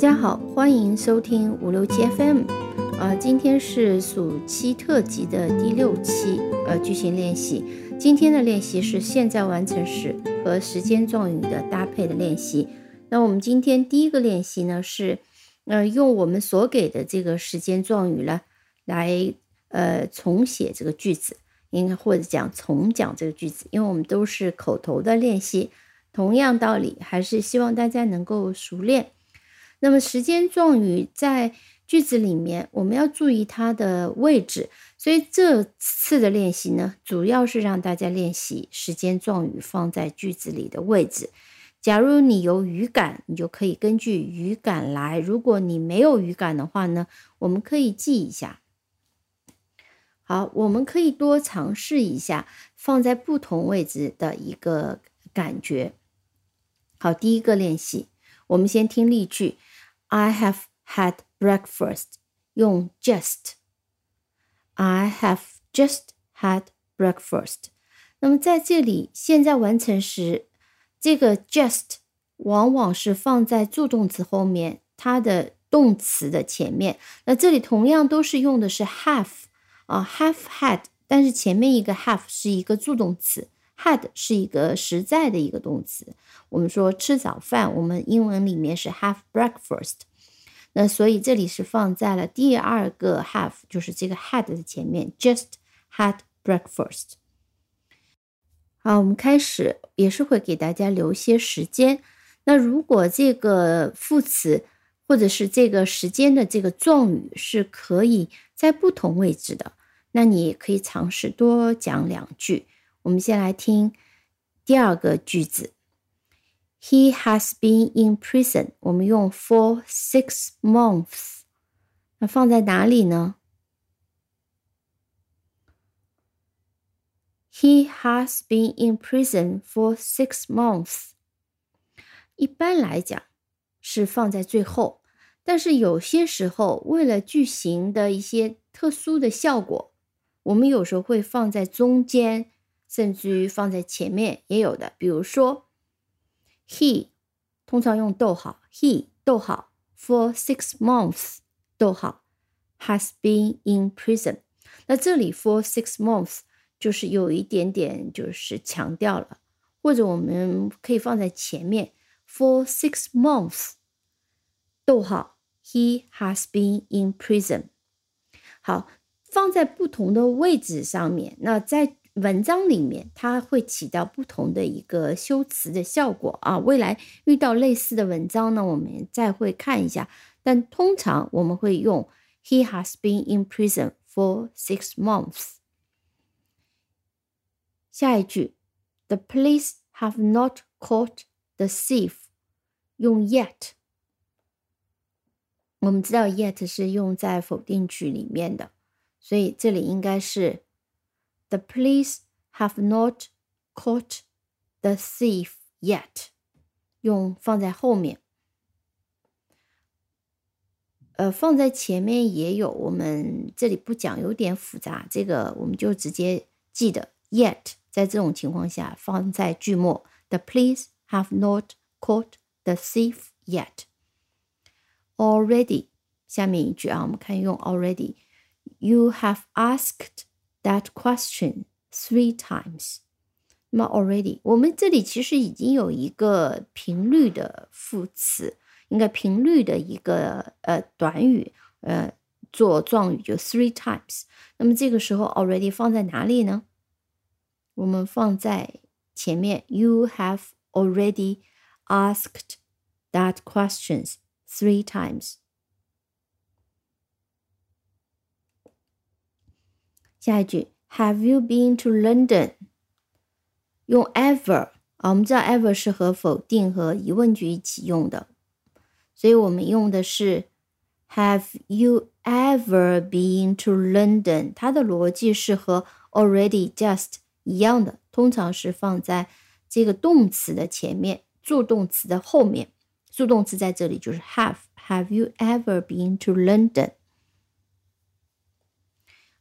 大家好，欢迎收听五六七 FM。呃，今天是暑期特辑的第六期，呃，句型练习。今天的练习是现在完成时和时间状语的搭配的练习。那我们今天第一个练习呢是，呃，用我们所给的这个时间状语呢来，呃，重写这个句子，应该或者讲重讲这个句子，因为我们都是口头的练习。同样道理，还是希望大家能够熟练。那么时间状语在句子里面，我们要注意它的位置。所以这次的练习呢，主要是让大家练习时间状语放在句子里的位置。假如你有语感，你就可以根据语感来；如果你没有语感的话呢，我们可以记一下。好，我们可以多尝试一下放在不同位置的一个感觉。好，第一个练习，我们先听例句。I have had breakfast。用 just。I have just had breakfast。那么在这里，现在完成时，这个 just 往往是放在助动词后面，它的动词的前面。那这里同样都是用的是 have 啊，have had，但是前面一个 have 是一个助动词。Had 是一个实在的一个动词。我们说吃早饭，我们英文里面是 have breakfast。那所以这里是放在了第二个 have，就是这个 had 的前面，just had breakfast。好，我们开始也是会给大家留些时间。那如果这个副词或者是这个时间的这个状语是可以在不同位置的，那你可以尝试多讲两句。我们先来听第二个句子。He has been in prison。我们用 for six months。那放在哪里呢？He has been in prison for six months。一般来讲是放在最后，但是有些时候为了句型的一些特殊的效果，我们有时候会放在中间。甚至于放在前面也有的，比如说，he 通常用逗号，he 逗号 for six months 逗号 has been in prison。那这里 for six months 就是有一点点就是强调了，或者我们可以放在前面，for six months 逗号 he has been in prison。好，放在不同的位置上面，那在。文章里面它会起到不同的一个修辞的效果啊。未来遇到类似的文章呢，我们再会看一下。但通常我们会用 He has been in prison for six months。下一句，The police have not caught the thief。用 yet。我们知道 yet 是用在否定句里面的，所以这里应该是。The police have not caught the thief yet。用放在后面，呃，放在前面也有。我们这里不讲，有点复杂。这个我们就直接记得 yet。在这种情况下，放在句末。The police have not caught the thief yet. Already，下面一句啊，我们看用 already。You have asked That question three times。那么 already，我们这里其实已经有一个频率的副词，应该频率的一个呃短语，呃做状语就 three times。那么这个时候 already 放在哪里呢？我们放在前面。You have already asked that questions three times。下一句，Have you been to London？用 ever 啊，我们知道 ever 是和否定和疑问句一起用的，所以我们用的是 Have you ever been to London？它的逻辑是和 already just 一样的，通常是放在这个动词的前面，助动词的后面。助动词在这里就是 have。Have you ever been to London？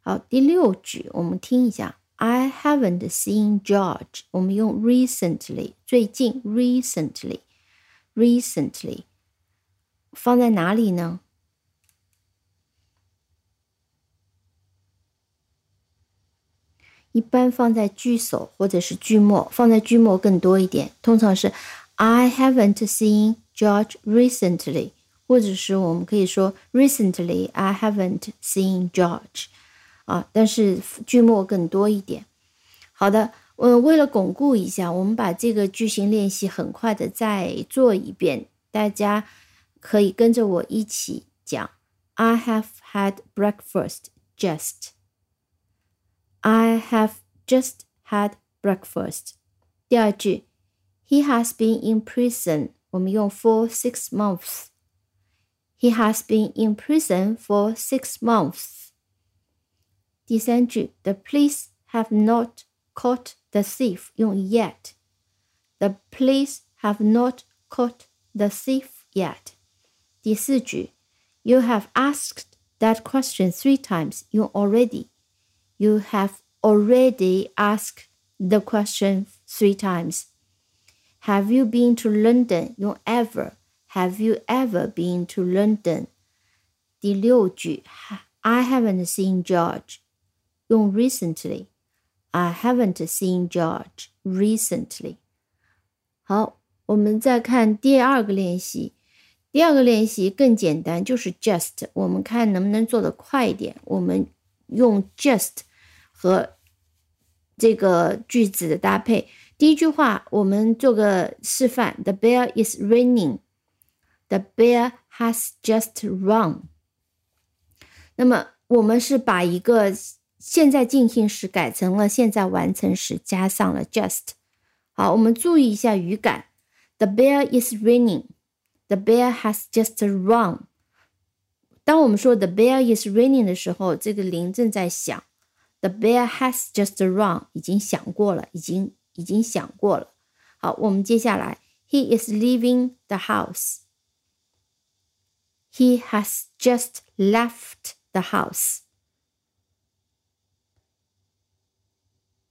好，第六句我们听一下。I haven't seen George。我们用 recently，最近，recently，recently。放在哪里呢？一般放在句首或者是句末，放在句末更多一点。通常是 I haven't seen George recently，或者是我们可以说 Recently I haven't seen George，啊，但是句末更多一点。好的，嗯，为了巩固一下，我们把这个句型练习很快的再做一遍，大家可以跟着我一起讲。I have had breakfast just。I have just had breakfast. 第二句，He has been in prison. 我们用 for six months. He has been in prison for six months. 第三句，The police have not caught the thief. 用 yet. The police have not caught the thief yet. 第四句，You have asked that question three times. 用 already. You have already asked the question three times. Have you been to London? 用 ever. Have you ever been to London? 第六句，I haven't seen George. 用 recently. I haven't seen George recently. 好，我们再看第二个练习。第二个练习更简单，就是 just。我们看能不能做得快一点。我们用 just 和这个句子的搭配。第一句话，我们做个示范：The bear is running. The bear has just run. 那么我们是把一个 现在进行时改成了现在完成时，加上了 just。好，我们注意一下语感。The bear is running. The bear has just run. 当我们说 the bear is running 的时候，这个铃正在响。The bear has just run，已经想过了，已经已经想过了。好，我们接下来，He is leaving the house. He has just left the house.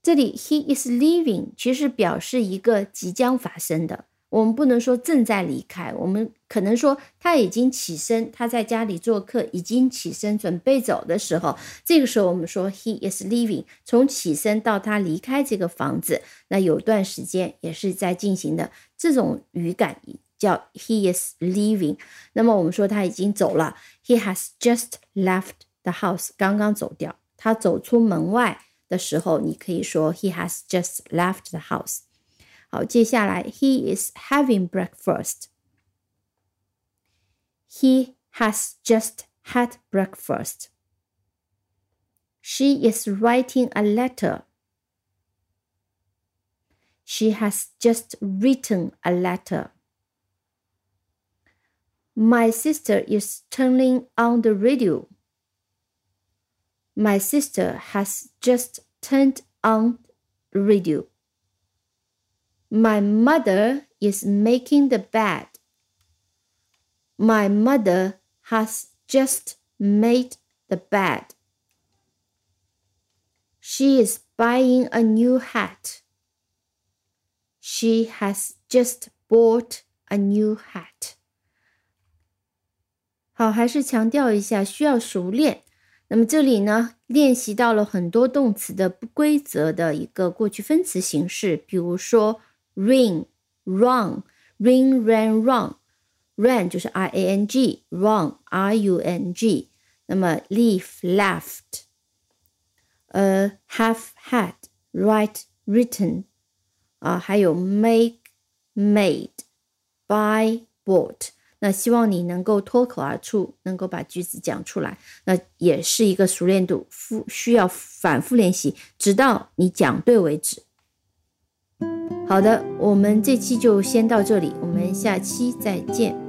这里 he is leaving 其实表示一个即将发生的。我们不能说正在离开，我们可能说他已经起身，他在家里做客，已经起身准备走的时候，这个时候我们说 he is leaving。从起身到他离开这个房子，那有段时间也是在进行的，这种语感叫 he is leaving。那么我们说他已经走了，he has just left the house，刚刚走掉，他走出门外的时候，你可以说 he has just left the house。好，接下来，He is having breakfast. He has just had breakfast. She is writing a letter. She has just written a letter. My sister is turning on the radio. My sister has just turned on the radio. My mother is making the bed. My mother has just made the bed. She is buying a new hat. She has just bought a new hat. 好，还是强调一下，需要熟练。 那么这里呢，练习到了很多动词的不规则的一个过去分词形式，比如说 ring, run, ring, ran, run, ran 就是 r a n g, run r u n g。那么 leave, left，呃，have, had, write, written，啊，还有 make, made, buy, bought。那希望你能够脱口而出，能够把句子讲出来。那也是一个熟练度，复需要反复练习，直到你讲对为止。好的，我们这期就先到这里，我们下期再见。